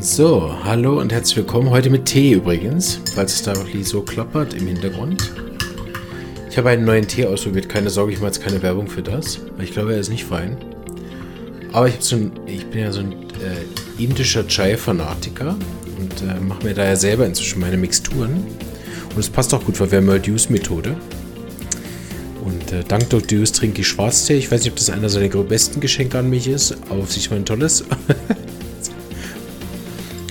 So, hallo und herzlich willkommen. Heute mit Tee übrigens, falls es da so klappert im Hintergrund. Ich habe einen neuen Tee ausprobiert. Keine Sorge, ich mache jetzt keine Werbung für das, weil ich glaube, er ist nicht fein. Aber ich, so ein, ich bin ja so ein äh, indischer Chai-Fanatiker und äh, mache mir da ja selber inzwischen meine Mixturen. Und es passt auch gut, weil wir haben Use-Methode. Und äh, dank Dr. Use trinke ich Schwarztee. Ich weiß nicht, ob das einer seiner besten Geschenke an mich ist, aber auf sich mal ein tolles.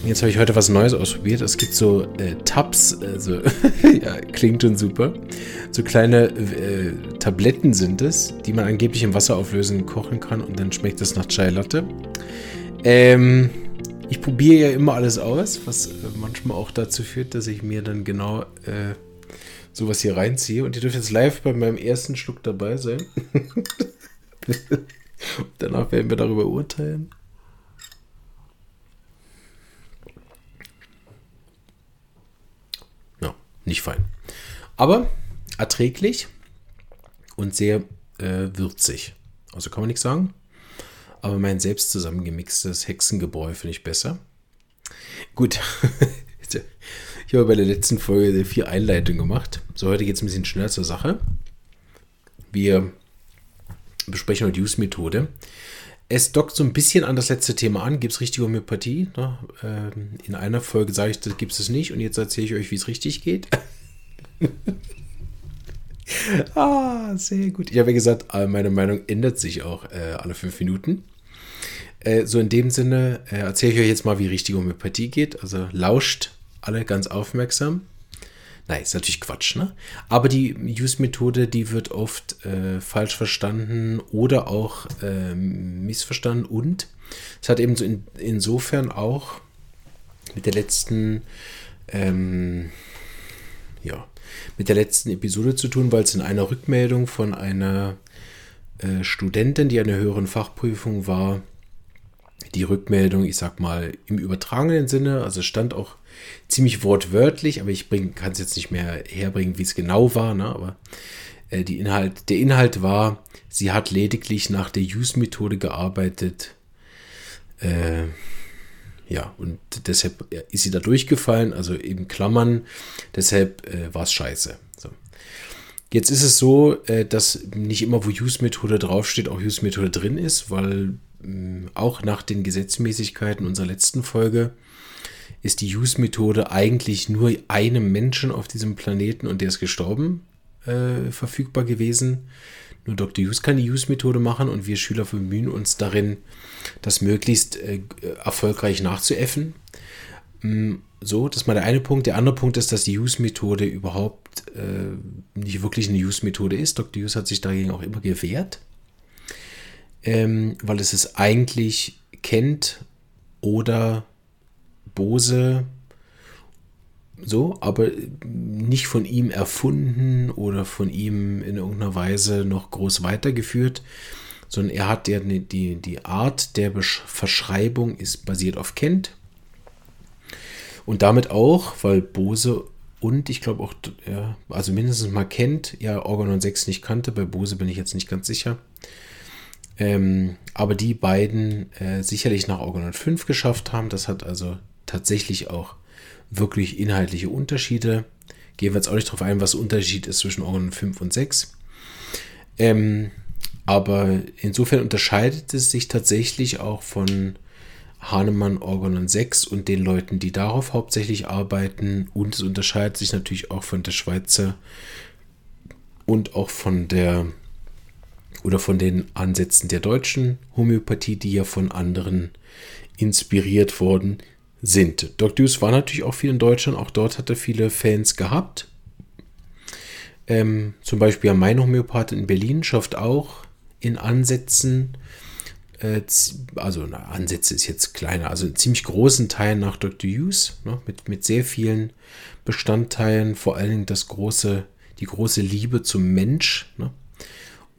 Jetzt habe ich heute was Neues ausprobiert. Es gibt so äh, Tabs, also ja, klingt schon super. So kleine äh, Tabletten sind es, die man angeblich im Wasser auflösen, kochen kann und dann schmeckt es nach Chai Latte. Ähm, ich probiere ja immer alles aus, was äh, manchmal auch dazu führt, dass ich mir dann genau äh, sowas hier reinziehe. Und ihr dürft jetzt live bei meinem ersten Schluck dabei sein. Danach werden wir darüber urteilen. Nicht fein. Aber erträglich und sehr äh, würzig. Also kann man nichts sagen. Aber mein selbst zusammengemixtes Hexengebräu finde ich besser. Gut. ich habe bei der letzten Folge vier Einleitungen gemacht. So, heute geht es ein bisschen schneller zur Sache. Wir besprechen heute Use-Methode. Es dockt so ein bisschen an das letzte Thema an. Gibt es richtige Homöopathie? Ne? Ähm, in einer Folge sage ich, das gibt es nicht. Und jetzt erzähle ich euch, wie es richtig geht. ah, sehr gut. Ich habe ja gesagt, äh, meine Meinung ändert sich auch äh, alle fünf Minuten. Äh, so in dem Sinne äh, erzähle ich euch jetzt mal, wie richtige Homöopathie geht. Also lauscht alle ganz aufmerksam. Nein, ist natürlich Quatsch, ne? Aber die Use-Methode, die wird oft äh, falsch verstanden oder auch äh, missverstanden und es hat eben so in, insofern auch mit der letzten, ähm, ja, mit der letzten Episode zu tun, weil es in einer Rückmeldung von einer äh, Studentin, die an der höheren Fachprüfung war, die Rückmeldung, ich sag mal, im übertragenen Sinne, also stand auch ziemlich wortwörtlich, aber ich kann es jetzt nicht mehr herbringen, wie es genau war, ne? aber äh, die Inhalt, der Inhalt war, sie hat lediglich nach der Use-Methode gearbeitet. Äh, ja, und deshalb ist sie da durchgefallen, also eben Klammern, deshalb äh, war es scheiße. So. Jetzt ist es so, äh, dass nicht immer, wo Use-Methode draufsteht, auch Use-Methode drin ist, weil mh, auch nach den Gesetzmäßigkeiten unserer letzten Folge ist die Use-Methode eigentlich nur einem Menschen auf diesem Planeten und der ist gestorben äh, verfügbar gewesen. Nur Dr. Use kann die Use-Methode machen und wir Schüler bemühen uns darin, das möglichst äh, erfolgreich nachzuäffen. Mm, so, das ist mal der eine Punkt. Der andere Punkt ist, dass die Use-Methode überhaupt äh, nicht wirklich eine Use-Methode ist. Dr. Use hat sich dagegen auch immer gewehrt, ähm, weil es es eigentlich kennt oder Bose so, aber nicht von ihm erfunden oder von ihm in irgendeiner Weise noch groß weitergeführt, sondern er hat der, die, die Art der Verschreibung ist basiert auf Kent und damit auch, weil Bose und ich glaube auch, ja, also mindestens mal Kent, ja, Organon 6 nicht kannte, bei Bose bin ich jetzt nicht ganz sicher. Ähm, aber die beiden äh, sicherlich nach Organon 5 geschafft haben. Das hat also tatsächlich auch wirklich inhaltliche Unterschiede. Gehen wir jetzt auch nicht darauf ein, was der Unterschied ist zwischen Organon 5 und 6. Ähm, aber insofern unterscheidet es sich tatsächlich auch von Hahnemann Organon 6 und den Leuten, die darauf hauptsächlich arbeiten. Und es unterscheidet sich natürlich auch von der Schweizer und auch von der oder von den Ansätzen der deutschen Homöopathie, die ja von anderen inspiriert worden sind. Doc Deuce war natürlich auch viel in Deutschland, auch dort hat er viele Fans gehabt. Ähm, zum Beispiel mein Homöopath in Berlin schafft auch in Ansätzen, äh, also na, Ansätze ist jetzt kleiner, also in ziemlich großen Teilen nach Dr. Hughes, ne, mit, mit sehr vielen Bestandteilen, vor allen Dingen das große, die große Liebe zum Mensch ne,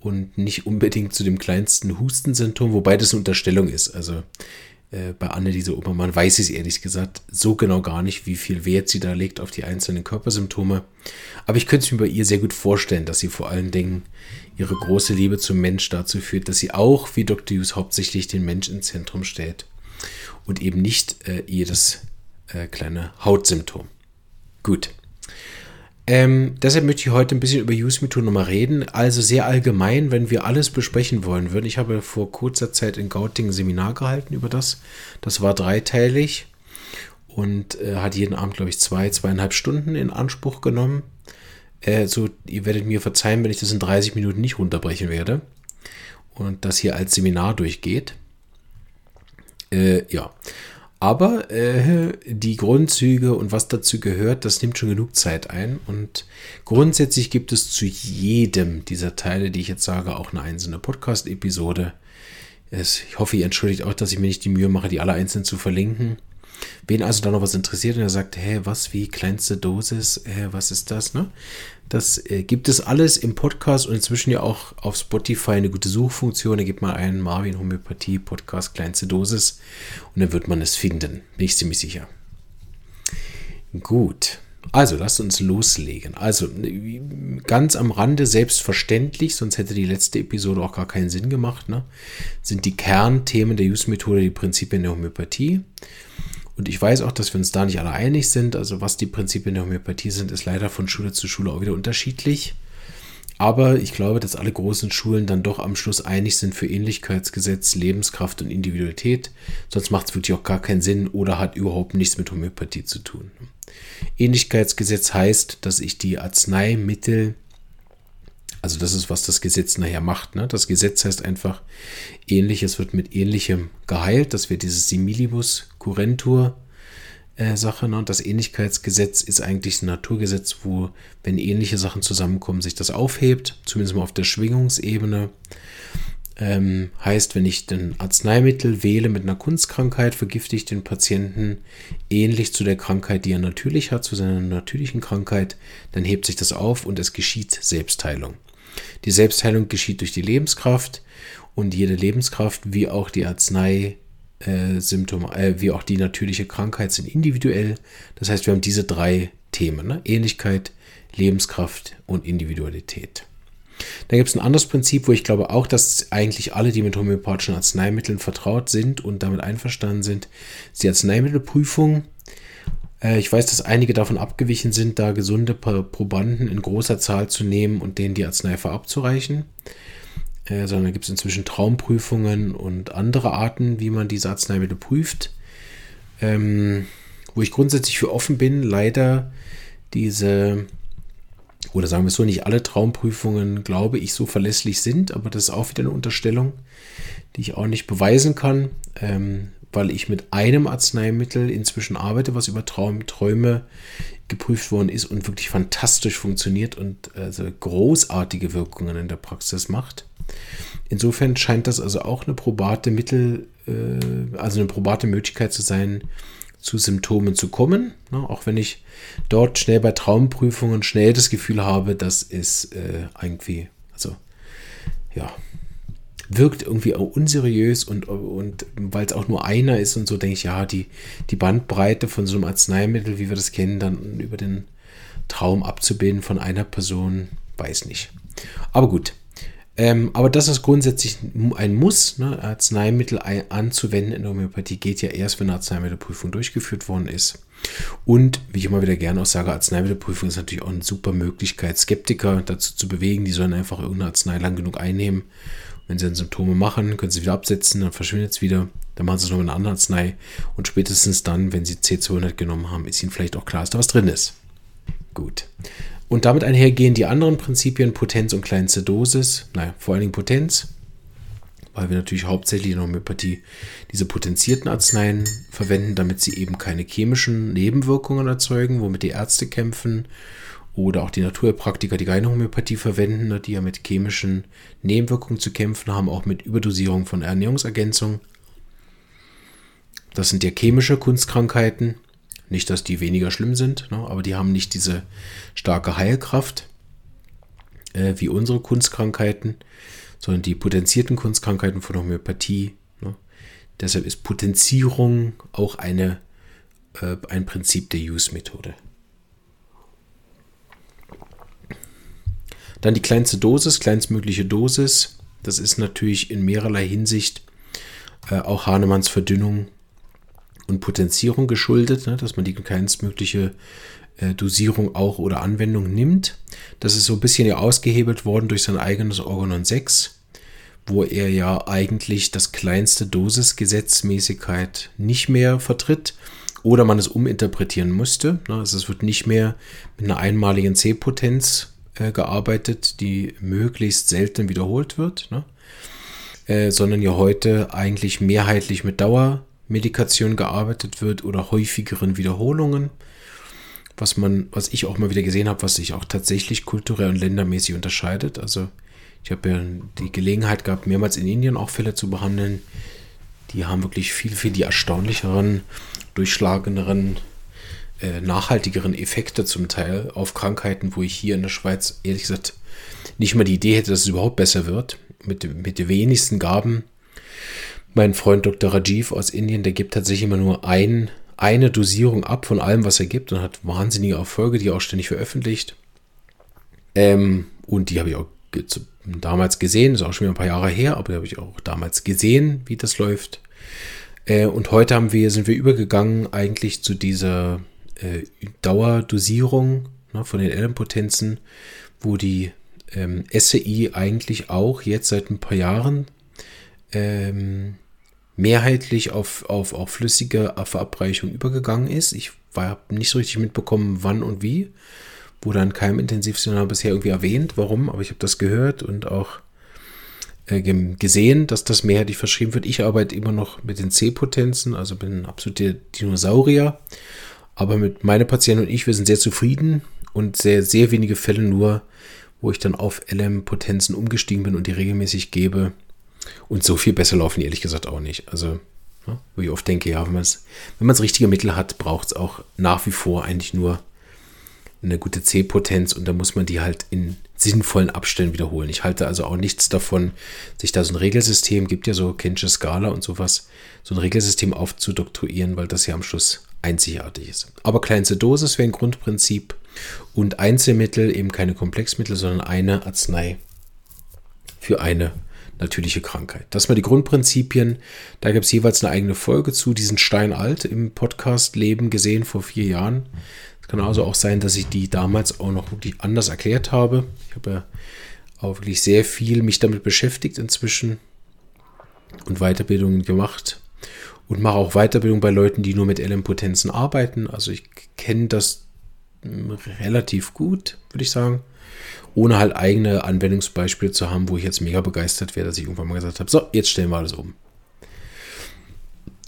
und nicht unbedingt zu dem kleinsten Hustensymptom, wobei das eine Unterstellung ist. Also äh, bei Anneliese Obermann weiß ich es ehrlich gesagt so genau gar nicht, wie viel Wert sie da legt auf die einzelnen Körpersymptome. Aber ich könnte es mir bei ihr sehr gut vorstellen, dass sie vor allen Dingen ihre große Liebe zum Mensch dazu führt, dass sie auch, wie Dr. Hughes, hauptsächlich den Mensch ins Zentrum stellt. und eben nicht äh, jedes äh, kleine Hautsymptom. Gut. Ähm, deshalb möchte ich heute ein bisschen über Use-Methoden nochmal reden. Also sehr allgemein, wenn wir alles besprechen wollen würden. Ich habe vor kurzer Zeit in Gauting ein Seminar gehalten über das. Das war dreiteilig und äh, hat jeden Abend, glaube ich, zwei, zweieinhalb Stunden in Anspruch genommen. Äh, so, ihr werdet mir verzeihen, wenn ich das in 30 Minuten nicht runterbrechen werde und das hier als Seminar durchgeht. Äh, ja. Aber äh, die Grundzüge und was dazu gehört, das nimmt schon genug Zeit ein. Und grundsätzlich gibt es zu jedem dieser Teile, die ich jetzt sage, auch eine einzelne Podcast-Episode. Ich hoffe, ihr entschuldigt auch, dass ich mir nicht die Mühe mache, die alle einzeln zu verlinken. Wen also da noch was interessiert und er sagt, hä, was, wie, kleinste Dosis, hä, was ist das, ne? Das äh, gibt es alles im Podcast und inzwischen ja auch auf Spotify eine gute Suchfunktion. Da gibt mal einen Marvin Homöopathie Podcast kleinste Dosis und dann wird man es finden. Bin ich ziemlich sicher. Gut. Also, lasst uns loslegen. Also, ganz am Rande, selbstverständlich, sonst hätte die letzte Episode auch gar keinen Sinn gemacht, ne? sind die Kernthemen der Use-Methode die Prinzipien der Homöopathie. Und ich weiß auch, dass wir uns da nicht alle einig sind. Also was die Prinzipien der Homöopathie sind, ist leider von Schule zu Schule auch wieder unterschiedlich. Aber ich glaube, dass alle großen Schulen dann doch am Schluss einig sind für Ähnlichkeitsgesetz, Lebenskraft und Individualität. Sonst macht es wirklich auch gar keinen Sinn oder hat überhaupt nichts mit Homöopathie zu tun. Ähnlichkeitsgesetz heißt, dass ich die Arzneimittel also das ist, was das Gesetz nachher macht. Ne? Das Gesetz heißt einfach, ähnliches wird mit ähnlichem geheilt. Das wird dieses Similibus Curentur äh, Sache. Ne? Und das Ähnlichkeitsgesetz ist eigentlich ein Naturgesetz, wo, wenn ähnliche Sachen zusammenkommen, sich das aufhebt, zumindest mal auf der Schwingungsebene. Ähm, heißt, wenn ich ein Arzneimittel wähle mit einer Kunstkrankheit, vergifte ich den Patienten ähnlich zu der Krankheit, die er natürlich hat, zu seiner natürlichen Krankheit, dann hebt sich das auf und es geschieht Selbstheilung. Die Selbstheilung geschieht durch die Lebenskraft und jede Lebenskraft, wie auch die Arznei, äh, Symptome, äh, wie auch die natürliche Krankheit sind individuell. Das heißt, wir haben diese drei Themen: ne? Ähnlichkeit, Lebenskraft und Individualität. Dann gibt es ein anderes Prinzip, wo ich glaube auch, dass eigentlich alle, die mit homöopathischen Arzneimitteln vertraut sind und damit einverstanden sind, ist die Arzneimittelprüfung. Äh, ich weiß, dass einige davon abgewichen sind, da gesunde Probanden in großer Zahl zu nehmen und denen die Arznei verabzureichen. Äh, sondern gibt es inzwischen Traumprüfungen und andere Arten, wie man diese Arzneimittel prüft. Ähm, wo ich grundsätzlich für offen bin, leider diese, oder sagen wir es so, nicht alle Traumprüfungen, glaube ich, so verlässlich sind, aber das ist auch wieder eine Unterstellung, die ich auch nicht beweisen kann. Ähm, weil ich mit einem Arzneimittel inzwischen arbeite, was über Traum, Träume geprüft worden ist und wirklich fantastisch funktioniert und also großartige Wirkungen in der Praxis macht. Insofern scheint das also auch eine probate Mittel, äh, also eine probate Möglichkeit zu sein, zu Symptomen zu kommen. Ne? Auch wenn ich dort schnell bei Traumprüfungen schnell das Gefühl habe, dass es äh, irgendwie, also ja, wirkt irgendwie auch unseriös und, und weil es auch nur einer ist und so, denke ich, ja, die, die Bandbreite von so einem Arzneimittel, wie wir das kennen, dann über den Traum abzubilden von einer Person, weiß nicht. Aber gut. Ähm, aber das ist grundsätzlich ein Muss, ne? Arzneimittel anzuwenden in der Homöopathie geht ja erst, wenn eine Arzneimittelprüfung durchgeführt worden ist. Und wie ich immer wieder gerne auch sage, Arzneimittelprüfung ist natürlich auch eine super Möglichkeit, Skeptiker dazu zu bewegen, die sollen einfach irgendeine Arznei lang genug einnehmen wenn sie dann Symptome machen, können sie wieder absetzen, dann verschwindet es wieder. Dann machen sie es noch mit einer anderen Arznei. Und spätestens dann, wenn sie C200 genommen haben, ist ihnen vielleicht auch klar, dass da was drin ist. Gut. Und damit einhergehen die anderen Prinzipien Potenz und kleinste Dosis. Naja, vor allen Dingen Potenz, weil wir natürlich hauptsächlich in der Homöopathie diese potenzierten Arzneien verwenden, damit sie eben keine chemischen Nebenwirkungen erzeugen, womit die Ärzte kämpfen oder auch die Naturpraktiker, die keine Homöopathie verwenden, ne, die ja mit chemischen Nebenwirkungen zu kämpfen haben, auch mit Überdosierung von Ernährungsergänzung. Das sind ja chemische Kunstkrankheiten. Nicht, dass die weniger schlimm sind, ne, aber die haben nicht diese starke Heilkraft äh, wie unsere Kunstkrankheiten, sondern die potenzierten Kunstkrankheiten von Homöopathie. Ne. Deshalb ist Potenzierung auch eine, äh, ein Prinzip der Use-Methode. Dann die kleinste Dosis, kleinstmögliche Dosis. Das ist natürlich in mehrerlei Hinsicht äh, auch Hahnemanns Verdünnung und Potenzierung geschuldet, ne, dass man die kleinstmögliche äh, Dosierung auch oder Anwendung nimmt. Das ist so ein bisschen ja ausgehebelt worden durch sein eigenes Organon 6, wo er ja eigentlich das kleinste Dosisgesetzmäßigkeit nicht mehr vertritt oder man es uminterpretieren musste. Ne, also es wird nicht mehr mit einer einmaligen C-Potenz äh, gearbeitet, die möglichst selten wiederholt wird, ne? äh, sondern ja heute eigentlich mehrheitlich mit Dauermedikation gearbeitet wird oder häufigeren Wiederholungen. Was man, was ich auch mal wieder gesehen habe, was sich auch tatsächlich kulturell und ländermäßig unterscheidet. Also ich habe ja die Gelegenheit gehabt, mehrmals in Indien auch Fälle zu behandeln. Die haben wirklich viel, viel die erstaunlicheren, durchschlagenderen äh, nachhaltigeren Effekte zum Teil auf Krankheiten, wo ich hier in der Schweiz ehrlich gesagt nicht mal die Idee hätte, dass es überhaupt besser wird. Mit, mit den wenigsten Gaben. Mein Freund Dr. Rajiv aus Indien, der gibt tatsächlich immer nur ein, eine Dosierung ab von allem, was er gibt und hat wahnsinnige Erfolge, die er auch ständig veröffentlicht. Ähm, und die habe ich auch damals gesehen, ist auch schon wieder ein paar Jahre her, aber die habe ich auch damals gesehen, wie das läuft. Äh, und heute haben wir, sind wir übergegangen eigentlich zu dieser äh, Dauerdosierung ne, von den Ellenpotenzen, wo die ähm, SCI eigentlich auch jetzt seit ein paar Jahren ähm, mehrheitlich auf, auf, auf flüssige Verabreichung übergegangen ist. Ich habe nicht so richtig mitbekommen, wann und wie. Wurde an keinem Intensivseminar bisher irgendwie erwähnt, warum, aber ich habe das gehört und auch äh, gesehen, dass das mehrheitlich verschrieben wird. Ich arbeite immer noch mit den C-Potenzen, also bin ein absoluter Dinosaurier aber mit meiner Patientin und ich, wir sind sehr zufrieden und sehr, sehr wenige Fälle nur, wo ich dann auf LM-Potenzen umgestiegen bin und die regelmäßig gebe. Und so viel besser laufen ehrlich gesagt auch nicht. Also, ja, wo ich oft denke, ja, wenn man wenn das richtige Mittel hat, braucht es auch nach wie vor eigentlich nur eine gute C-Potenz und da muss man die halt in sinnvollen Abständen wiederholen. Ich halte also auch nichts davon, sich da so ein Regelsystem, gibt ja so Kensche Skala und sowas, so ein Regelsystem aufzudoktorieren, weil das ja am Schluss einzigartig ist. Aber kleinste Dosis wäre ein Grundprinzip und Einzelmittel, eben keine Komplexmittel, sondern eine Arznei für eine natürliche Krankheit. Das waren die Grundprinzipien. Da gibt es jeweils eine eigene Folge zu. diesen steinalt im Podcast Leben gesehen vor vier Jahren. Es kann also auch sein, dass ich die damals auch noch wirklich anders erklärt habe. Ich habe ja auch wirklich sehr viel mich damit beschäftigt inzwischen und Weiterbildungen gemacht und mache auch Weiterbildung bei Leuten, die nur mit LM-Potenzen arbeiten. Also ich kenne das hm, relativ gut, würde ich sagen. Ohne halt eigene Anwendungsbeispiele zu haben, wo ich jetzt mega begeistert wäre, dass ich irgendwann mal gesagt habe, so, jetzt stellen wir alles um.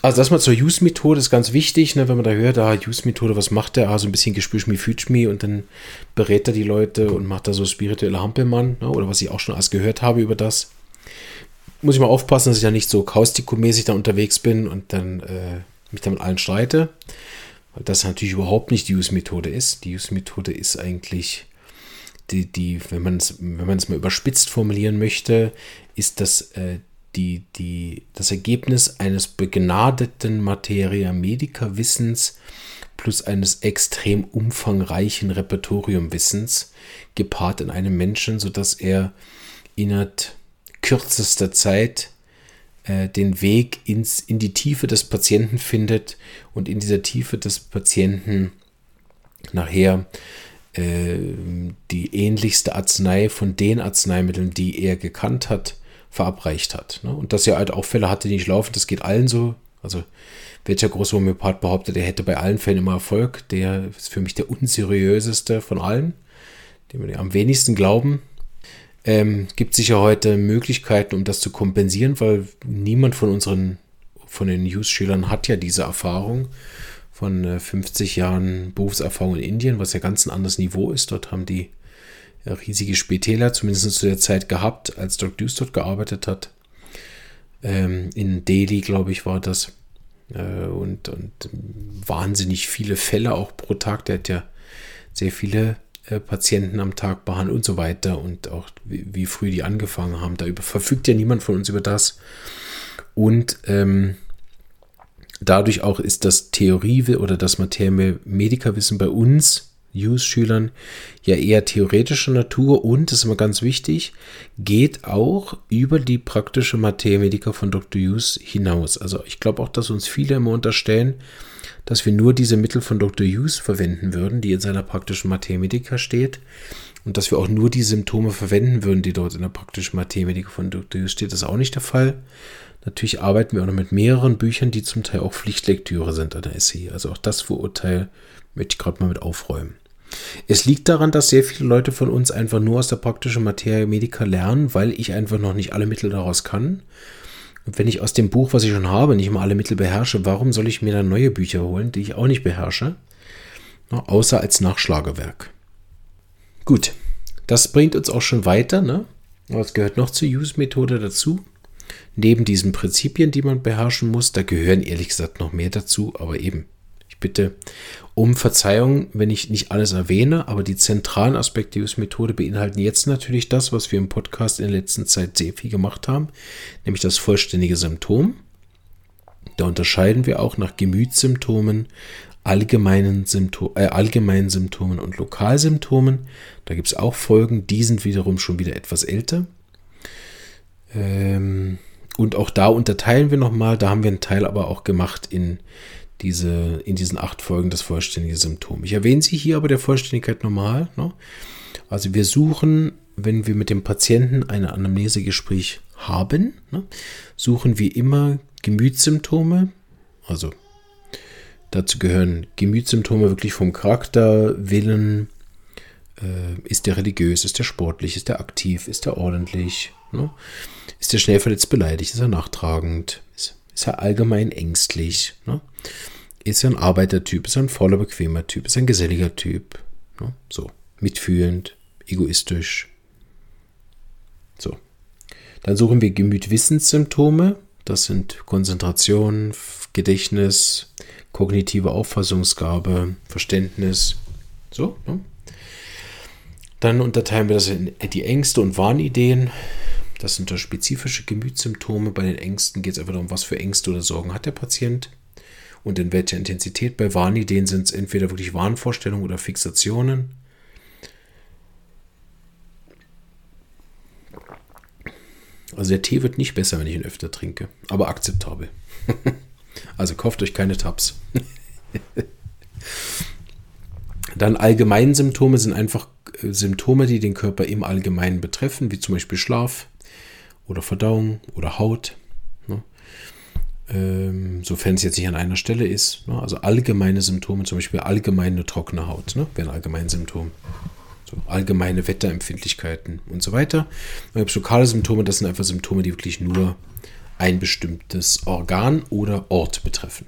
Also das mal zur Use-Methode ist ganz wichtig, ne, wenn man da hört, ah, Use-Methode, was macht der? Ah, so ein bisschen Gespürschmi, Fütschmi und dann berät er die Leute und macht da so spirituelle Hampelmann, ne, oder was ich auch schon alles gehört habe über das muss ich mal aufpassen, dass ich da nicht so kaustikomäßig da unterwegs bin und dann äh, mich da mit allen streite. Weil das natürlich überhaupt nicht die Use-Methode ist. Die Use-Methode ist eigentlich, die, die, wenn man es wenn mal überspitzt formulieren möchte, ist das äh, die, die, das Ergebnis eines begnadeten Materia Medica Wissens plus eines extrem umfangreichen Repertoriumwissens gepaart in einem Menschen, sodass er innerhalb kürzester Zeit äh, den Weg ins, in die Tiefe des Patienten findet und in dieser Tiefe des Patienten nachher äh, die ähnlichste Arznei von den Arzneimitteln, die er gekannt hat, verabreicht hat. Ne? Und dass er halt auch Fälle hatte, die nicht laufen, das geht allen so. Also welcher große Homöopath behauptet, er hätte bei allen Fällen immer Erfolg, der ist für mich der unseriöseste von allen, dem wir am wenigsten glauben. Ähm, gibt sicher heute Möglichkeiten, um das zu kompensieren, weil niemand von unseren, von den News-Schülern hat ja diese Erfahrung von äh, 50 Jahren Berufserfahrung in Indien, was ja ganz ein anderes Niveau ist. Dort haben die ja, riesige Spitäler, zumindest zu der Zeit gehabt, als Dr. Deuce dort gearbeitet hat. Ähm, in Delhi, glaube ich, war das. Äh, und, und wahnsinnig viele Fälle auch pro Tag. Der hat ja sehr viele äh, Patienten am Tag behandeln und so weiter und auch wie, wie, früh die angefangen haben. Da verfügt ja niemand von uns über das. Und ähm, dadurch auch ist das Theorie- oder das Materia Medica-Wissen bei uns Hughes-Schülern ja eher theoretischer Natur und, das ist immer ganz wichtig, geht auch über die praktische Materia Medica von Dr. Hughes hinaus. Also ich glaube auch, dass uns viele immer unterstellen, dass wir nur diese Mittel von Dr. Hughes verwenden würden, die in seiner praktischen Medica steht und dass wir auch nur die Symptome verwenden würden, die dort in der praktischen Medica von Dr. Hughes steht. Ist auch nicht der Fall. Natürlich arbeiten wir auch noch mit mehreren Büchern, die zum Teil auch Pflichtlektüre sind an der SE. Also auch das Vorurteil möchte ich gerade mal mit aufräumen. Es liegt daran, dass sehr viele Leute von uns einfach nur aus der praktischen Materia Medica lernen, weil ich einfach noch nicht alle Mittel daraus kann. Und wenn ich aus dem Buch, was ich schon habe, nicht mal alle Mittel beherrsche, warum soll ich mir dann neue Bücher holen, die ich auch nicht beherrsche? Na, außer als Nachschlagewerk. Gut, das bringt uns auch schon weiter. Ne? Was gehört noch zur Use-Methode dazu? Neben diesen Prinzipien, die man beherrschen muss, da gehören ehrlich gesagt noch mehr dazu, aber eben, bitte um Verzeihung, wenn ich nicht alles erwähne, aber die zentralen Aspekte der Use-Methode beinhalten jetzt natürlich das, was wir im Podcast in der letzten Zeit sehr viel gemacht haben, nämlich das vollständige Symptom. Da unterscheiden wir auch nach Gemütssymptomen, allgemeinen, Symptom, äh, allgemeinen Symptomen und Lokalsymptomen. Da gibt es auch Folgen, die sind wiederum schon wieder etwas älter. Ähm, und auch da unterteilen wir nochmal, da haben wir einen Teil aber auch gemacht in, diese, in diesen acht Folgen das vollständige Symptom. Ich erwähne sie hier aber der Vollständigkeit normal. Ne? Also wir suchen, wenn wir mit dem Patienten ein Anamnesegespräch haben, ne, suchen wir immer Gemütssymptome. Also dazu gehören Gemütssymptome wirklich vom Charakter, Willen. Äh, ist der religiös, ist der sportlich, ist der aktiv, ist der ordentlich? Ne? Ist der schnell verletzt beleidigt? Ist er nachtragend? Ist, ist er allgemein ängstlich? Ne? Ist ein Arbeitertyp? Ist ein voller, bequemer Typ? Ist ein geselliger Typ? Ne? So, mitfühlend, egoistisch. So. Dann suchen wir Gemütwissenssymptome. Das sind Konzentration, Gedächtnis, kognitive Auffassungsgabe, Verständnis. So. Ne? Dann unterteilen wir das in die Ängste und Warnideen. Das sind da spezifische Gemütssymptome. Bei den Ängsten geht es einfach darum, was für Ängste oder Sorgen hat der Patient und in welcher Intensität. Bei Warnideen sind es entweder wirklich Wahnvorstellungen oder Fixationen. Also der Tee wird nicht besser, wenn ich ihn öfter trinke, aber akzeptabel. also kauft euch keine Tabs. Dann Allgemeinsymptome sind einfach äh, Symptome, die den Körper im Allgemeinen betreffen, wie zum Beispiel Schlaf, oder Verdauung oder Haut. Ähm, sofern es jetzt nicht an einer Stelle ist. Ne? Also allgemeine Symptome, zum Beispiel allgemeine trockene Haut, ne? wäre ein allgemeines Symptom. So, allgemeine Wetterempfindlichkeiten und so weiter. Es lokale Symptome, das sind einfach Symptome, die wirklich nur ein bestimmtes Organ oder Ort betreffen.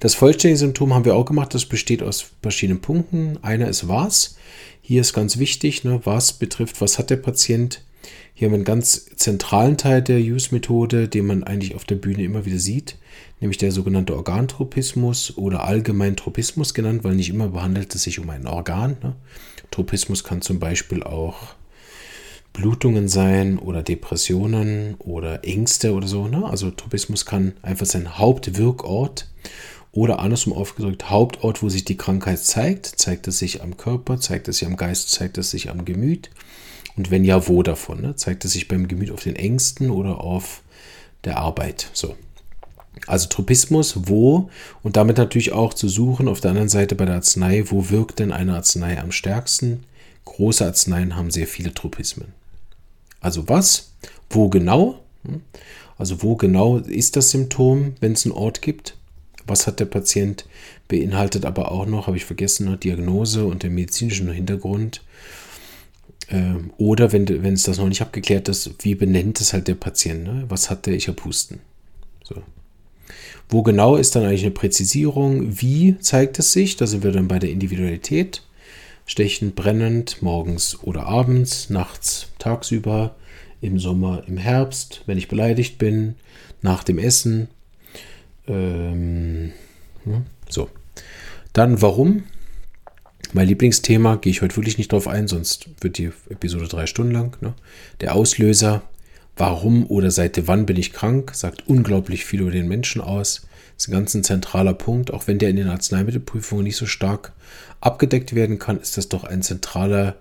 Das vollständige Symptom haben wir auch gemacht. Das besteht aus verschiedenen Punkten. Einer ist was. Hier ist ganz wichtig, ne, was betrifft, was hat der Patient hier haben wir einen ganz zentralen Teil der Use-Methode, den man eigentlich auf der Bühne immer wieder sieht, nämlich der sogenannte Organtropismus oder allgemein Tropismus genannt, weil nicht immer behandelt es sich um ein Organ. Ne? Tropismus kann zum Beispiel auch Blutungen sein oder Depressionen oder Ängste oder so. Ne? Also Tropismus kann einfach sein Hauptwirkort oder andersrum aufgedrückt, Hauptort, wo sich die Krankheit zeigt. Zeigt es sich am Körper, zeigt es sich am Geist, zeigt es sich am Gemüt. Und wenn ja, wo davon? Ne? Zeigt es sich beim Gemüt auf den Ängsten oder auf der Arbeit? So. Also Tropismus, wo und damit natürlich auch zu suchen auf der anderen Seite bei der Arznei, wo wirkt denn eine Arznei am stärksten? Große Arzneien haben sehr viele Tropismen. Also was? Wo genau? Hm? Also wo genau ist das Symptom, wenn es einen Ort gibt? Was hat der Patient? Beinhaltet aber auch noch, habe ich vergessen, Diagnose und den medizinischen Hintergrund. Ähm, oder wenn, es das noch nicht abgeklärt ist, wie benennt es halt der Patient? Ne? Was hat der? Ich habe Husten. So. Wo genau ist dann eigentlich eine Präzisierung? Wie zeigt es sich? Da sind wir dann bei der Individualität. Stechend, brennend, morgens oder abends, nachts, tagsüber, im Sommer, im Herbst, wenn ich beleidigt bin, nach dem Essen. Ähm, so. Dann warum? Mein Lieblingsthema, gehe ich heute wirklich nicht drauf ein, sonst wird die Episode drei Stunden lang. Ne? Der Auslöser, Warum oder seit wann bin ich krank, sagt unglaublich viel über den Menschen aus. Das ist ein ganz ein zentraler Punkt. Auch wenn der in den Arzneimittelprüfungen nicht so stark abgedeckt werden kann, ist das doch ein zentraler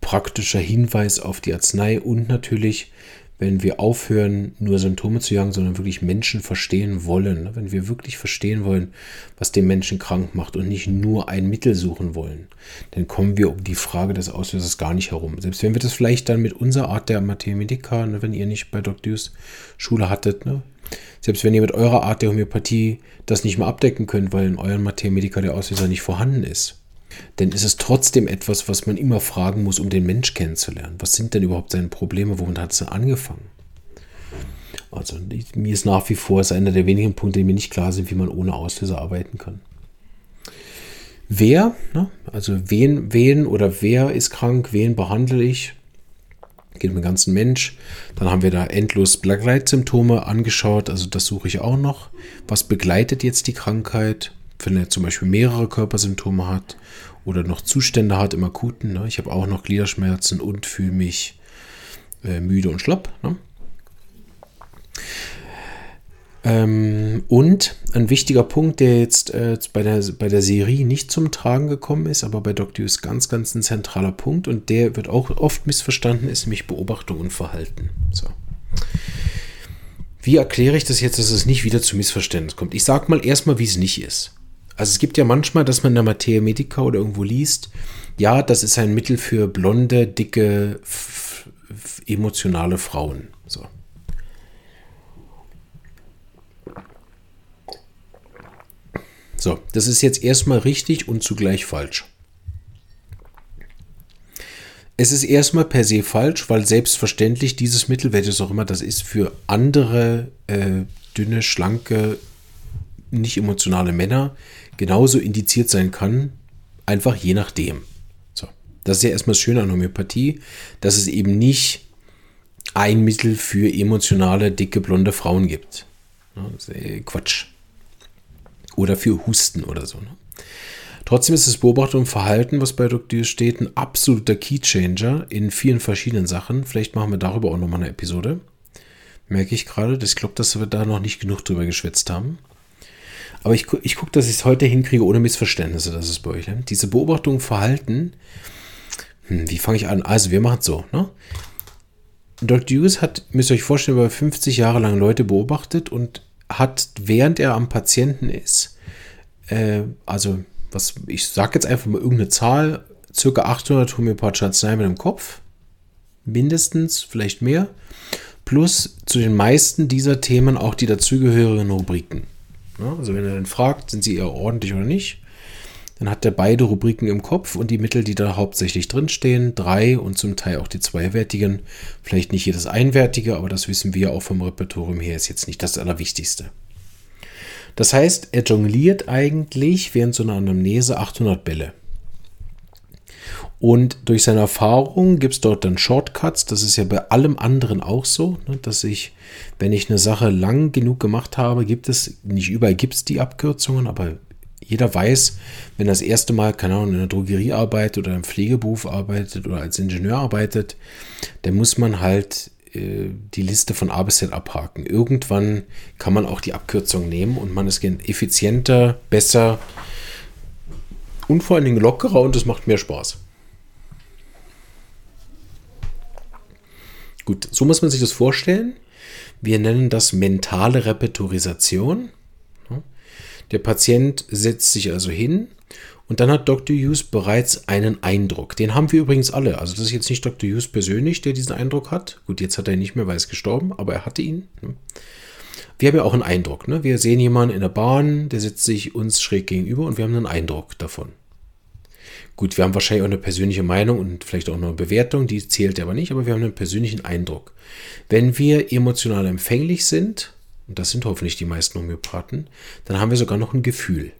praktischer Hinweis auf die Arznei und natürlich wenn wir aufhören, nur Symptome zu jagen, sondern wirklich Menschen verstehen wollen. Ne? Wenn wir wirklich verstehen wollen, was den Menschen krank macht und nicht nur ein Mittel suchen wollen, dann kommen wir um die Frage des Auslösers gar nicht herum. Selbst wenn wir das vielleicht dann mit unserer Art der Mathematika, ne, wenn ihr nicht bei Dr. Deuce Schule hattet, ne? selbst wenn ihr mit eurer Art der Homöopathie das nicht mehr abdecken könnt, weil in euren Mathematika der Auslöser nicht vorhanden ist, denn ist es trotzdem etwas, was man immer fragen muss, um den Mensch kennenzulernen. Was sind denn überhaupt seine Probleme? Womit hat es angefangen? Also mir ist nach wie vor ist einer der wenigen Punkte, die mir nicht klar sind, wie man ohne Auslöser arbeiten kann. Wer, ne? also wen, wen oder wer ist krank, wen behandle ich? Geht um den ganzen Mensch. Dann haben wir da endlos Begleitsymptome angeschaut, also das suche ich auch noch. Was begleitet jetzt die Krankheit? Wenn er zum Beispiel mehrere Körpersymptome hat oder noch Zustände hat im Akuten. Ne? Ich habe auch noch Gliederschmerzen und fühle mich äh, müde und schlapp. Ne? Ähm, und ein wichtiger Punkt, der jetzt äh, bei, der, bei der Serie nicht zum Tragen gekommen ist, aber bei Dr. ist ganz, ganz ein zentraler Punkt und der wird auch oft missverstanden, ist nämlich Beobachtung und Verhalten. So. Wie erkläre ich das jetzt, dass es nicht wieder zu Missverständnis kommt? Ich sage mal erstmal, wie es nicht ist. Also es gibt ja manchmal, dass man in der Materia Medica oder irgendwo liest, ja, das ist ein Mittel für blonde, dicke, emotionale Frauen. So. So, das ist jetzt erstmal richtig und zugleich falsch. Es ist erstmal per se falsch, weil selbstverständlich dieses Mittel, welches auch immer das ist, für andere äh, dünne, schlanke, nicht emotionale Männer genauso indiziert sein kann, einfach je nachdem. So. Das ist ja erstmal das Schöne an Homöopathie, dass es eben nicht ein Mittel für emotionale, dicke, blonde Frauen gibt. Quatsch. Oder für Husten oder so. Ne? Trotzdem ist das Beobachtung und Verhalten, was bei Dr. steht, ein absoluter Keychanger in vielen verschiedenen Sachen. Vielleicht machen wir darüber auch nochmal eine Episode. Merke ich gerade. Ich glaube, dass wir da noch nicht genug drüber geschwätzt haben. Aber ich, ich gucke, dass ich es heute hinkriege ohne Missverständnisse, das ist bei euch. Ne? Diese Beobachtung, Verhalten, hm, wie fange ich an? Also, wir machen es so. Ne? Dr. Hughes hat, müsst ihr euch vorstellen, über 50 Jahre lang Leute beobachtet und hat, während er am Patienten ist, äh, also, was ich sage jetzt einfach mal irgendeine Zahl, circa 800 homöopathische Arzneimittel im Kopf, mindestens, vielleicht mehr, plus zu den meisten dieser Themen auch die dazugehörigen Rubriken. Also wenn er dann fragt, sind sie eher ordentlich oder nicht, dann hat er beide Rubriken im Kopf und die Mittel, die da hauptsächlich drinstehen, drei und zum Teil auch die zweiwertigen. Vielleicht nicht jedes einwertige, aber das wissen wir auch vom Repertorium her, ist jetzt nicht das Allerwichtigste. Das heißt, er jongliert eigentlich während so einer Anamnese 800 Bälle. Und durch seine Erfahrung gibt es dort dann Shortcuts. Das ist ja bei allem anderen auch so, ne, dass ich, wenn ich eine Sache lang genug gemacht habe, gibt es, nicht überall gibt es die Abkürzungen, aber jeder weiß, wenn er das erste Mal, keine Ahnung, in der Drogerie arbeitet oder im Pflegeberuf arbeitet oder als Ingenieur arbeitet, dann muss man halt äh, die Liste von A bis Z abhaken. Irgendwann kann man auch die Abkürzung nehmen und man ist effizienter, besser und vor allen Dingen lockerer und es macht mehr Spaß. Gut, so muss man sich das vorstellen. Wir nennen das mentale Repertorisation. Der Patient setzt sich also hin und dann hat Dr. Hughes bereits einen Eindruck. Den haben wir übrigens alle. Also das ist jetzt nicht Dr. Hughes persönlich, der diesen Eindruck hat. Gut, jetzt hat er ihn nicht mehr, weil er ist gestorben, aber er hatte ihn. Wir haben ja auch einen Eindruck. Ne? Wir sehen jemanden in der Bahn, der sitzt sich uns schräg gegenüber und wir haben einen Eindruck davon. Gut, wir haben wahrscheinlich auch eine persönliche Meinung und vielleicht auch eine Bewertung, die zählt aber nicht, aber wir haben einen persönlichen Eindruck. Wenn wir emotional empfänglich sind, und das sind hoffentlich die meisten Homöopathen, dann haben wir sogar noch ein Gefühl.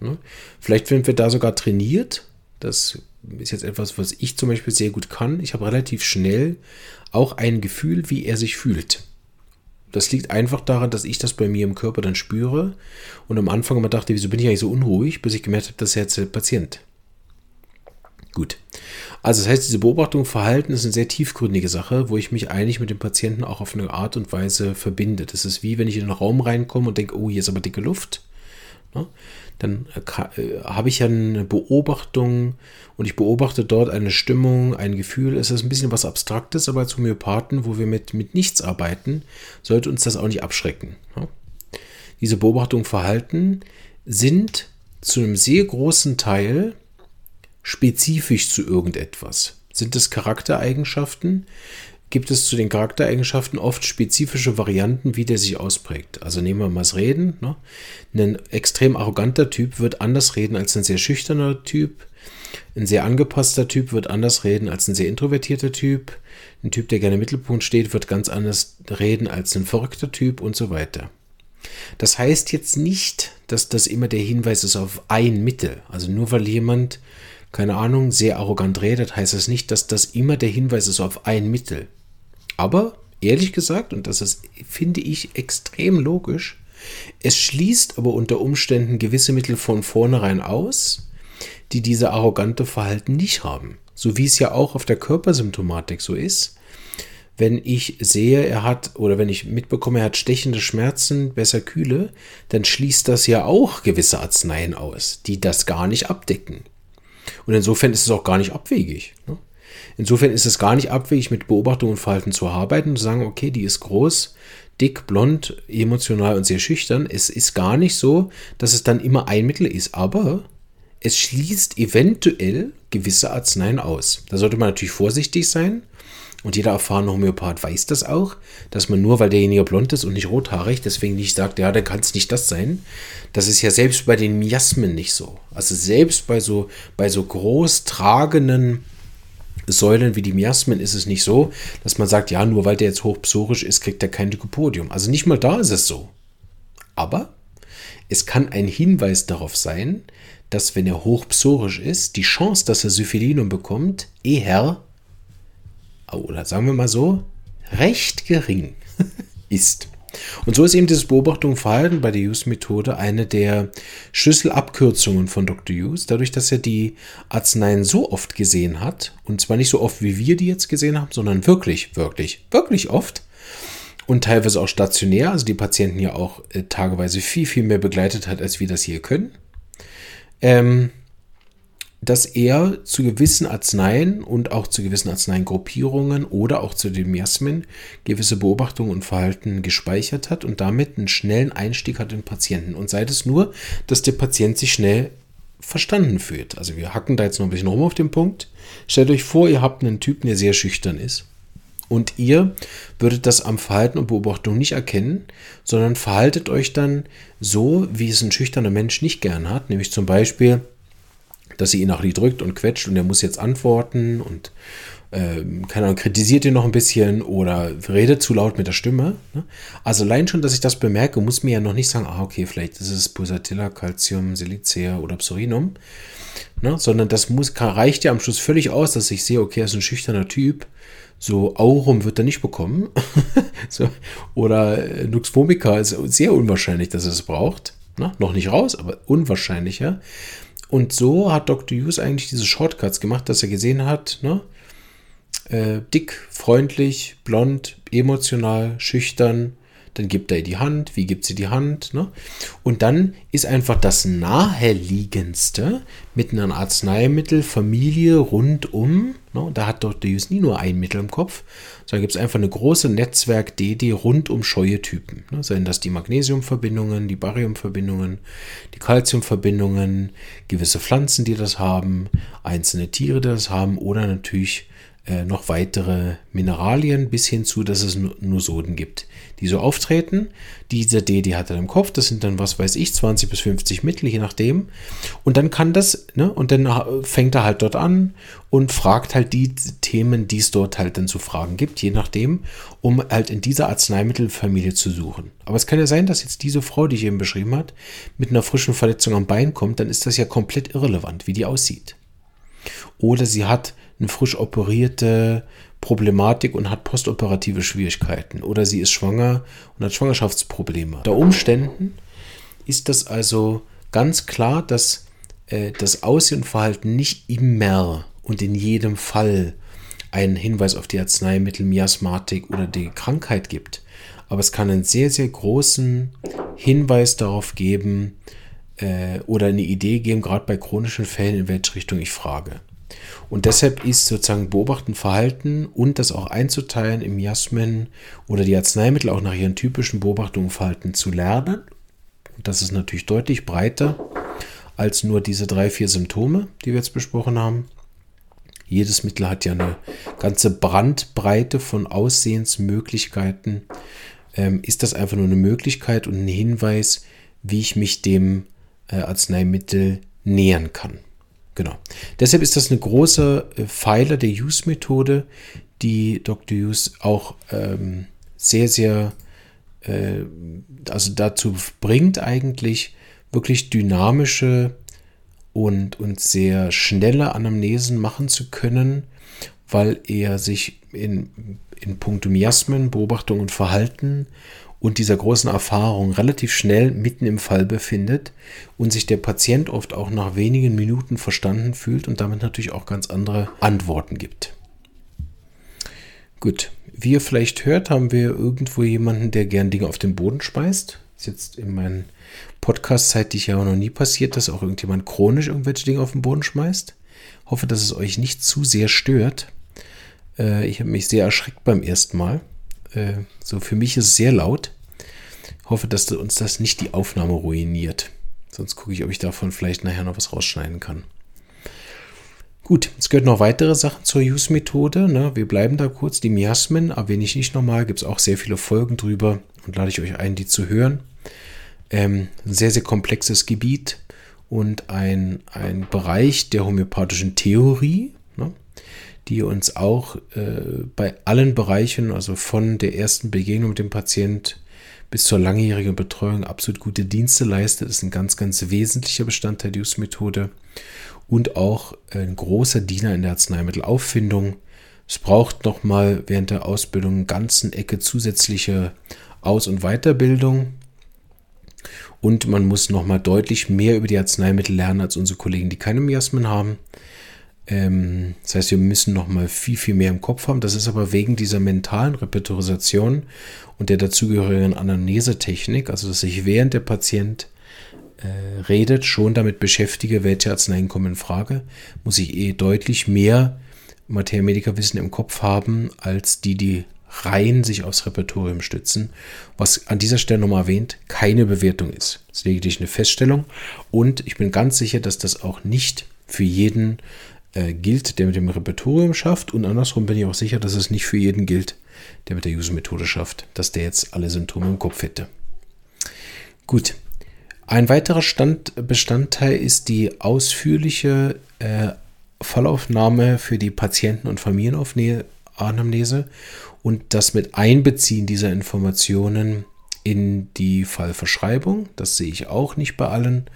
Ne? Vielleicht sind wir da sogar trainiert. Das ist jetzt etwas, was ich zum Beispiel sehr gut kann. Ich habe relativ schnell auch ein Gefühl, wie er sich fühlt. Das liegt einfach daran, dass ich das bei mir im Körper dann spüre und am Anfang immer dachte, wieso bin ich eigentlich so unruhig, bis ich gemerkt habe, das ist jetzt der Patient. Gut. Also das heißt, diese Beobachtung, Verhalten ist eine sehr tiefgründige Sache, wo ich mich eigentlich mit dem Patienten auch auf eine Art und Weise verbinde. Das ist wie wenn ich in einen Raum reinkomme und denke, oh, hier ist aber dicke Luft. Ne? Dann äh, äh, habe ich ja eine Beobachtung und ich beobachte dort eine Stimmung, ein Gefühl. Es ist ein bisschen was Abstraktes, aber als Homöopathen, wo wir mit, mit nichts arbeiten, sollte uns das auch nicht abschrecken. Ne? Diese Beobachtung, Verhalten sind zu einem sehr großen Teil spezifisch zu irgendetwas. Sind es Charaktereigenschaften? Gibt es zu den Charaktereigenschaften oft spezifische Varianten, wie der sich ausprägt? Also nehmen wir mal das Reden. Ne? Ein extrem arroganter Typ wird anders reden als ein sehr schüchterner Typ. Ein sehr angepasster Typ wird anders reden als ein sehr introvertierter Typ. Ein Typ, der gerne im Mittelpunkt steht, wird ganz anders reden als ein verrückter Typ und so weiter. Das heißt jetzt nicht, dass das immer der Hinweis ist auf ein Mittel. Also nur weil jemand keine Ahnung, sehr arrogant redet, heißt das nicht, dass das immer der Hinweis ist auf ein Mittel. Aber ehrlich gesagt, und das ist, finde ich, extrem logisch, es schließt aber unter Umständen gewisse Mittel von vornherein aus, die diese arrogante Verhalten nicht haben. So wie es ja auch auf der Körpersymptomatik so ist. Wenn ich sehe, er hat, oder wenn ich mitbekomme, er hat stechende Schmerzen, besser kühle, dann schließt das ja auch gewisse Arzneien aus, die das gar nicht abdecken. Und insofern ist es auch gar nicht abwegig. Ne? Insofern ist es gar nicht abwegig, mit Beobachtung und Verhalten zu arbeiten und zu sagen, okay, die ist groß, dick, blond, emotional und sehr schüchtern. Es ist gar nicht so, dass es dann immer ein Mittel ist, aber es schließt eventuell gewisse Arzneien aus. Da sollte man natürlich vorsichtig sein. Und jeder erfahrene Homöopath weiß das auch, dass man nur, weil derjenige blond ist und nicht rothaarig, deswegen nicht sagt, ja, dann kann es nicht das sein. Das ist ja selbst bei den Miasmen nicht so. Also selbst bei so, bei so groß tragenden Säulen wie die Miasmen ist es nicht so, dass man sagt, ja, nur weil der jetzt hochpsorisch ist, kriegt er kein Lycopodium. Also nicht mal da ist es so. Aber es kann ein Hinweis darauf sein, dass wenn er hochpsorisch ist, die Chance, dass er Syphilinum bekommt, eher oder sagen wir mal so, recht gering ist. Und so ist eben dieses Beobachtung Verhalten bei der Hughes-Methode eine der Schlüsselabkürzungen von Dr. Hughes, dadurch, dass er die Arzneien so oft gesehen hat, und zwar nicht so oft, wie wir die jetzt gesehen haben, sondern wirklich, wirklich, wirklich oft und teilweise auch stationär, also die Patienten ja auch äh, tageweise viel, viel mehr begleitet hat, als wir das hier können. Ähm, dass er zu gewissen Arzneien und auch zu gewissen Arzneiengruppierungen oder auch zu den Miasmen gewisse Beobachtungen und Verhalten gespeichert hat und damit einen schnellen Einstieg hat in Patienten. Und sei es nur, dass der Patient sich schnell verstanden fühlt. Also wir hacken da jetzt noch ein bisschen rum auf den Punkt. Stellt euch vor, ihr habt einen Typen, der sehr schüchtern ist. Und ihr würdet das am Verhalten und Beobachtung nicht erkennen, sondern verhaltet euch dann so, wie es ein schüchterner Mensch nicht gern hat. Nämlich zum Beispiel, dass sie ihn auch nie drückt und quetscht und er muss jetzt antworten und äh, keine Ahnung, kritisiert ihn noch ein bisschen oder redet zu laut mit der Stimme. Ne? Also allein schon, dass ich das bemerke, muss mir ja noch nicht sagen, ah, okay, vielleicht ist es Pulsatilla, Calcium, Silicea oder Psorinum, ne? sondern das muss, reicht ja am Schluss völlig aus, dass ich sehe, okay, er ist ein schüchterner Typ, so Aurum wird er nicht bekommen. so, oder äh, Nux vomica ist sehr unwahrscheinlich, dass er es braucht. Ne? Noch nicht raus, aber unwahrscheinlicher. Und so hat Dr. Hughes eigentlich diese Shortcuts gemacht, dass er gesehen hat, ne? Äh, dick, freundlich, blond, emotional, schüchtern, dann gibt er ihr die Hand, wie gibt sie die Hand, ne? Und dann ist einfach das naheliegendste mit einer Arzneimittelfamilie rundum, ne? da hat Dr. Hughes nie nur ein Mittel im Kopf, sondern gibt es einfach eine große Netzwerk DD rund um scheue Typen. Ne? Seien das die Magnesiumverbindungen, die Bariumverbindungen, die Calciumverbindungen, gewisse Pflanzen, die das haben, einzelne Tiere, die das haben oder natürlich äh, noch weitere Mineralien bis hin zu, dass es Nusoden gibt, die so auftreten. Diese D, die hat er im Kopf, das sind dann, was weiß ich, 20 bis 50 Mittel, je nachdem. Und dann kann das, ne, und dann fängt er halt dort an und fragt halt die Themen, die es dort halt dann zu fragen gibt, je nachdem, um halt in dieser Arzneimittelfamilie zu suchen. Aber es kann ja sein, dass jetzt diese Frau, die ich eben beschrieben habe, mit einer frischen Verletzung am Bein kommt, dann ist das ja komplett irrelevant, wie die aussieht. Oder sie hat eine frisch operierte Problematik und hat postoperative Schwierigkeiten. Oder sie ist schwanger und hat Schwangerschaftsprobleme. Unter Umständen ist das also ganz klar, dass äh, das Aussehen und Verhalten nicht immer und in jedem Fall einen Hinweis auf die Arzneimittel, Miasmatik oder die Krankheit gibt. Aber es kann einen sehr, sehr großen Hinweis darauf geben äh, oder eine Idee geben, gerade bei chronischen Fällen, in welche Richtung ich frage. Und deshalb ist sozusagen Beobachten, Verhalten und das auch einzuteilen im Miasmen oder die Arzneimittel auch nach ihren typischen Beobachtungen, Verhalten zu lernen. Und das ist natürlich deutlich breiter als nur diese drei, vier Symptome, die wir jetzt besprochen haben. Jedes Mittel hat ja eine ganze Brandbreite von Aussehensmöglichkeiten. Ähm, ist das einfach nur eine Möglichkeit und ein Hinweis, wie ich mich dem äh, Arzneimittel nähern kann. Genau. Deshalb ist das eine große äh, Pfeiler der Use-Methode, die Dr. Use auch ähm, sehr, sehr äh, also dazu bringt eigentlich wirklich dynamische und, und sehr schnelle Anamnesen machen zu können, weil er sich in, in puncto Miasmen, Beobachtung und Verhalten und dieser großen Erfahrung relativ schnell mitten im Fall befindet und sich der Patient oft auch nach wenigen Minuten verstanden fühlt und damit natürlich auch ganz andere Antworten gibt. Gut, wie ihr vielleicht hört, haben wir irgendwo jemanden, der gern Dinge auf den Boden speist. Ist jetzt in meinen Podcast-Zeit ja auch noch nie passiert, dass auch irgendjemand chronisch irgendwelche Dinge auf den Boden schmeißt. Hoffe, dass es euch nicht zu sehr stört. Äh, ich habe mich sehr erschreckt beim ersten Mal. Äh, so für mich ist es sehr laut. Hoffe, dass uns das nicht die Aufnahme ruiniert. Sonst gucke ich, ob ich davon vielleicht nachher noch was rausschneiden kann. Gut, es gehört noch weitere Sachen zur Use-Methode. Ne? Wir bleiben da kurz. Die Miasmen erwähne ich nicht nochmal. Gibt es auch sehr viele Folgen drüber und lade ich euch ein, die zu hören. Ähm, ein sehr, sehr komplexes Gebiet und ein, ein Bereich der homöopathischen Theorie? Die uns auch äh, bei allen Bereichen, also von der ersten Begegnung mit dem Patient bis zur langjährigen Betreuung absolut gute Dienste leistet. Das ist ein ganz, ganz wesentlicher Bestandteil der Use-Methode und auch ein großer Diener in der Arzneimittelauffindung. Es braucht nochmal während der Ausbildung eine ganzen Ecke zusätzliche Aus- und Weiterbildung. Und man muss nochmal deutlich mehr über die Arzneimittel lernen als unsere Kollegen, die keine Miasmen haben. Ähm, das heißt, wir müssen noch mal viel, viel mehr im Kopf haben. Das ist aber wegen dieser mentalen Repetitorisation und der dazugehörigen Anamnesetechnik, also dass ich während der Patient äh, redet, schon damit beschäftige, welche Arzneien kommen in Frage, muss ich eh deutlich mehr Materia-Medica-Wissen im Kopf haben, als die, die rein sich aufs Repertorium stützen, was an dieser Stelle nochmal erwähnt, keine Bewertung ist. Das ist lediglich eine Feststellung und ich bin ganz sicher, dass das auch nicht für jeden äh, gilt, der mit dem Repertorium schafft. Und andersrum bin ich auch sicher, dass es nicht für jeden gilt, der mit der User-Methode schafft, dass der jetzt alle Symptome im Kopf hätte. Gut. Ein weiterer Stand, Bestandteil ist die ausführliche äh, Fallaufnahme für die Patienten- und Familienanamnese und das mit Einbeziehen dieser Informationen in die Fallverschreibung. Das sehe ich auch nicht bei allen.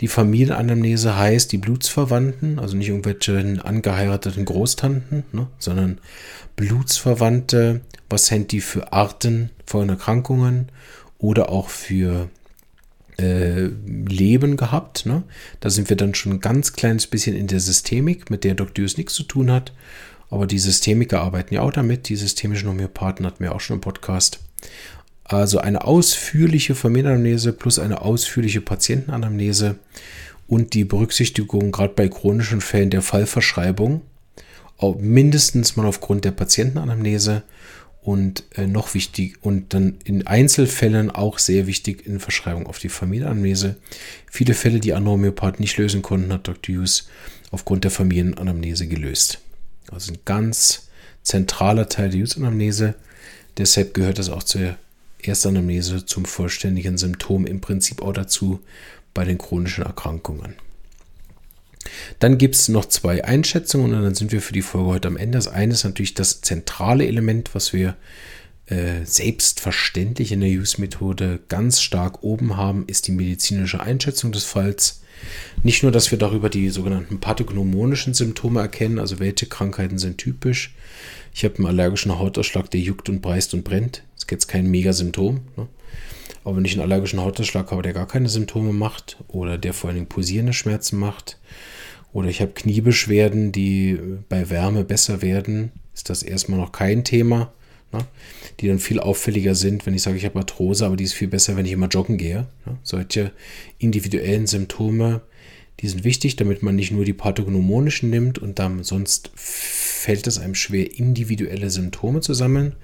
Die Familienanamnese heißt die Blutsverwandten, also nicht irgendwelche angeheirateten Großtanten, ne, sondern Blutsverwandte. Was sind die für Arten von Erkrankungen oder auch für äh, Leben gehabt? Ne? Da sind wir dann schon ein ganz kleines bisschen in der Systemik, mit der Dr. Hughes nichts zu tun hat. Aber die Systemiker arbeiten ja auch damit. Die systemischen Homöopathen hatten wir auch schon im Podcast. Also eine ausführliche Familienanamnese plus eine ausführliche Patientenanamnese und die Berücksichtigung gerade bei chronischen Fällen der Fallverschreibung, mindestens mal aufgrund der Patientenanamnese und äh, noch wichtig und dann in Einzelfällen auch sehr wichtig in Verschreibung auf die Familienanamnese. Viele Fälle, die andere Homöopathen nicht lösen konnten, hat Dr. Hughes aufgrund der Familienanamnese gelöst. Also ein ganz zentraler Teil der Hughes-Anamnese. Deshalb gehört das auch zur Erstanamnese zum vollständigen Symptom im Prinzip auch dazu bei den chronischen Erkrankungen. Dann gibt es noch zwei Einschätzungen und dann sind wir für die Folge heute am Ende. Das eine ist natürlich das zentrale Element, was wir äh, selbstverständlich in der Use-Methode ganz stark oben haben, ist die medizinische Einschätzung des Falls. Nicht nur, dass wir darüber die sogenannten pathognomonischen Symptome erkennen, also welche Krankheiten sind typisch. Ich habe einen allergischen Hautausschlag, der juckt und breißt und brennt jetzt kein Mega-Symptom. Ne? Aber wenn ich einen allergischen Hautausschlag habe, der gar keine Symptome macht oder der vor allen Dingen pulsierende Schmerzen macht oder ich habe Kniebeschwerden, die bei Wärme besser werden, ist das erstmal noch kein Thema. Ne? Die dann viel auffälliger sind, wenn ich sage, ich habe Arthrose, aber die ist viel besser, wenn ich immer joggen gehe. Ne? Solche individuellen Symptome, die sind wichtig, damit man nicht nur die pathognomonischen nimmt und dann sonst fällt es einem schwer, individuelle Symptome zu sammeln.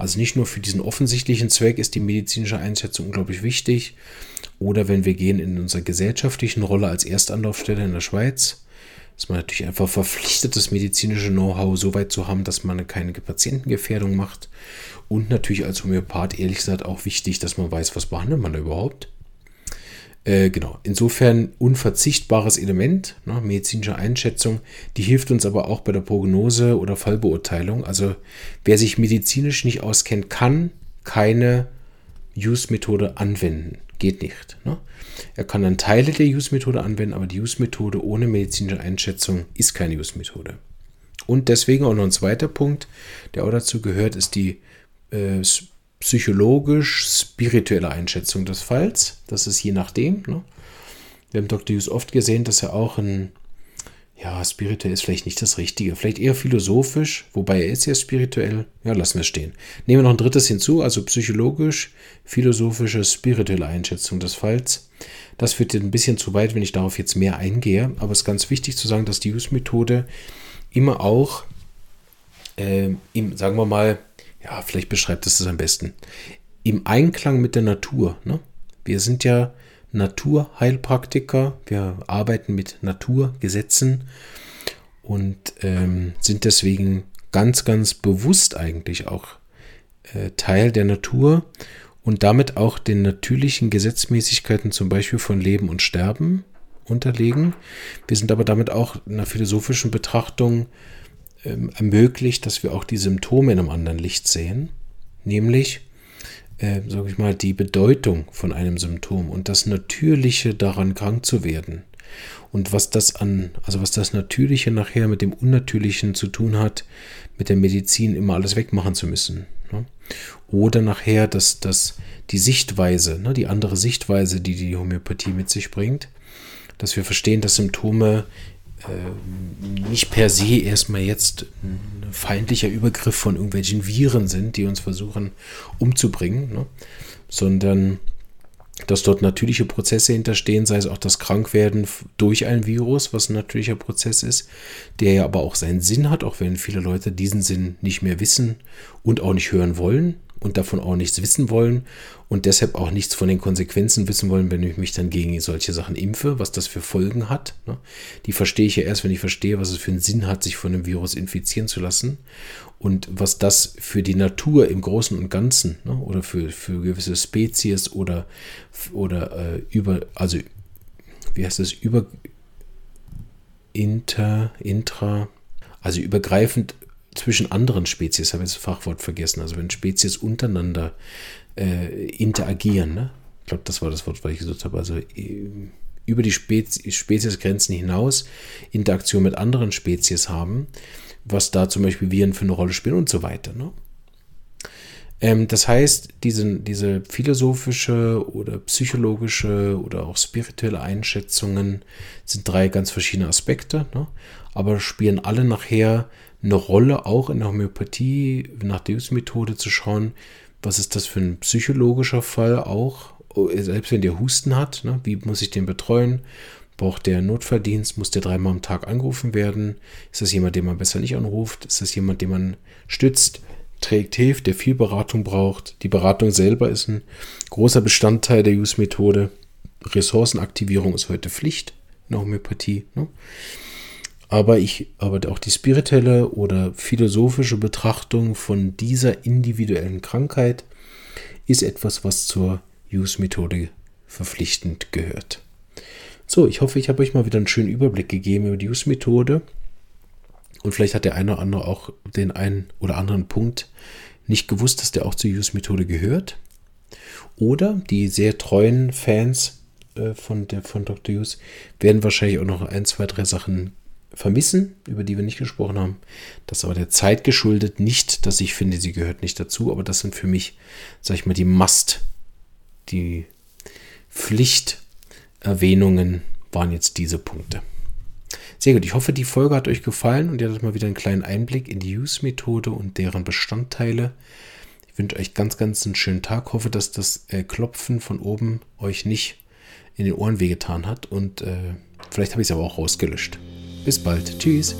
Also nicht nur für diesen offensichtlichen Zweck ist die medizinische Einschätzung unglaublich wichtig. Oder wenn wir gehen in unserer gesellschaftlichen Rolle als Erstanlaufstelle in der Schweiz, ist man natürlich einfach verpflichtet, das medizinische Know-how so weit zu haben, dass man keine Patientengefährdung macht. Und natürlich als Homöopath, ehrlich gesagt, auch wichtig, dass man weiß, was behandelt man da überhaupt. Äh, genau, insofern unverzichtbares Element, ne, medizinische Einschätzung, die hilft uns aber auch bei der Prognose oder Fallbeurteilung. Also wer sich medizinisch nicht auskennt, kann keine Use-Methode anwenden. Geht nicht. Ne? Er kann dann Teile der Use-Methode anwenden, aber die Use-Methode ohne medizinische Einschätzung ist keine Use-Methode. Und deswegen auch noch ein zweiter Punkt, der auch dazu gehört, ist die äh, psychologisch-spirituelle Einschätzung des Falls. Das ist je nachdem. Ne? Wir haben Dr. Hughes oft gesehen, dass er auch ein, ja, spirituell ist vielleicht nicht das Richtige, vielleicht eher philosophisch, wobei er ist ja spirituell. Ja, lassen wir es stehen. Nehmen wir noch ein drittes hinzu, also psychologisch, philosophische, spirituelle Einschätzung des Falls. Das führt ein bisschen zu weit, wenn ich darauf jetzt mehr eingehe, aber es ist ganz wichtig zu sagen, dass die Hughes-Methode immer auch, äh, im, sagen wir mal, ja, vielleicht beschreibt es das am besten. Im Einklang mit der Natur. Ne? Wir sind ja Naturheilpraktiker, wir arbeiten mit Naturgesetzen und ähm, sind deswegen ganz, ganz bewusst eigentlich auch äh, Teil der Natur und damit auch den natürlichen Gesetzmäßigkeiten zum Beispiel von Leben und Sterben unterlegen. Wir sind aber damit auch in einer philosophischen Betrachtung ähm, ermöglicht, dass wir auch die Symptome in einem anderen Licht sehen, nämlich, äh, sage ich mal, die Bedeutung von einem Symptom und das Natürliche daran krank zu werden. Und was das an, also was das Natürliche nachher mit dem Unnatürlichen zu tun hat, mit der Medizin immer alles wegmachen zu müssen. Ne? Oder nachher, dass, dass die Sichtweise, ne, die andere Sichtweise, die die Homöopathie mit sich bringt, dass wir verstehen, dass Symptome nicht per se erstmal jetzt ein feindlicher Übergriff von irgendwelchen Viren sind, die uns versuchen umzubringen, ne? sondern dass dort natürliche Prozesse hinterstehen, sei es auch das Krankwerden durch ein Virus, was ein natürlicher Prozess ist, der ja aber auch seinen Sinn hat, auch wenn viele Leute diesen Sinn nicht mehr wissen und auch nicht hören wollen und davon auch nichts wissen wollen und deshalb auch nichts von den Konsequenzen wissen wollen, wenn ich mich dann gegen solche Sachen impfe, was das für Folgen hat. Ne? Die verstehe ich ja erst, wenn ich verstehe, was es für einen Sinn hat, sich von einem Virus infizieren zu lassen und was das für die Natur im Großen und Ganzen ne? oder für, für gewisse Spezies oder, oder äh, über, also wie heißt das, über, inter, intra, also übergreifend zwischen anderen Spezies, habe ich das Fachwort vergessen, also wenn Spezies untereinander äh, interagieren, ne? ich glaube, das war das Wort, was ich gesagt habe, also äh, über die Spezi Speziesgrenzen hinaus Interaktion mit anderen Spezies haben, was da zum Beispiel Viren für eine Rolle spielen und so weiter. Ne? Ähm, das heißt, diese, diese philosophische oder psychologische oder auch spirituelle Einschätzungen sind drei ganz verschiedene Aspekte, ne? aber spielen alle nachher eine Rolle, auch in der Homöopathie nach Deus-Methode zu schauen, was ist das für ein psychologischer Fall auch, selbst wenn der Husten hat, ne, wie muss ich den betreuen? Braucht der Notverdienst? Muss der dreimal am Tag angerufen werden? Ist das jemand, den man besser nicht anruft? Ist das jemand, den man stützt, trägt, hilft, der viel Beratung braucht? Die Beratung selber ist ein großer Bestandteil der Use-Methode. Ressourcenaktivierung ist heute Pflicht in der Homöopathie. Ne? Aber ich, aber auch die spirituelle oder philosophische Betrachtung von dieser individuellen Krankheit ist etwas, was zur Use-Methode verpflichtend gehört. So, ich hoffe, ich habe euch mal wieder einen schönen Überblick gegeben über die Use-Methode. Und vielleicht hat der eine oder andere auch den einen oder anderen Punkt nicht gewusst, dass der auch zur Use-Methode gehört. Oder die sehr treuen Fans äh, von, der, von Dr. Use werden wahrscheinlich auch noch ein, zwei, drei Sachen vermissen, über die wir nicht gesprochen haben. Das ist aber der Zeit geschuldet, nicht, dass ich finde, sie gehört nicht dazu, aber das sind für mich, sag ich mal, die Must, die Pflichterwähnungen waren jetzt diese Punkte. Sehr gut. Ich hoffe, die Folge hat euch gefallen und ihr hattet mal wieder einen kleinen Einblick in die Use-Methode und deren Bestandteile. Ich wünsche euch ganz, ganz einen schönen Tag. Hoffe, dass das äh, Klopfen von oben euch nicht in den Ohren wehgetan hat und äh, vielleicht habe ich es aber auch rausgelöscht. Bis bald. Tschüss.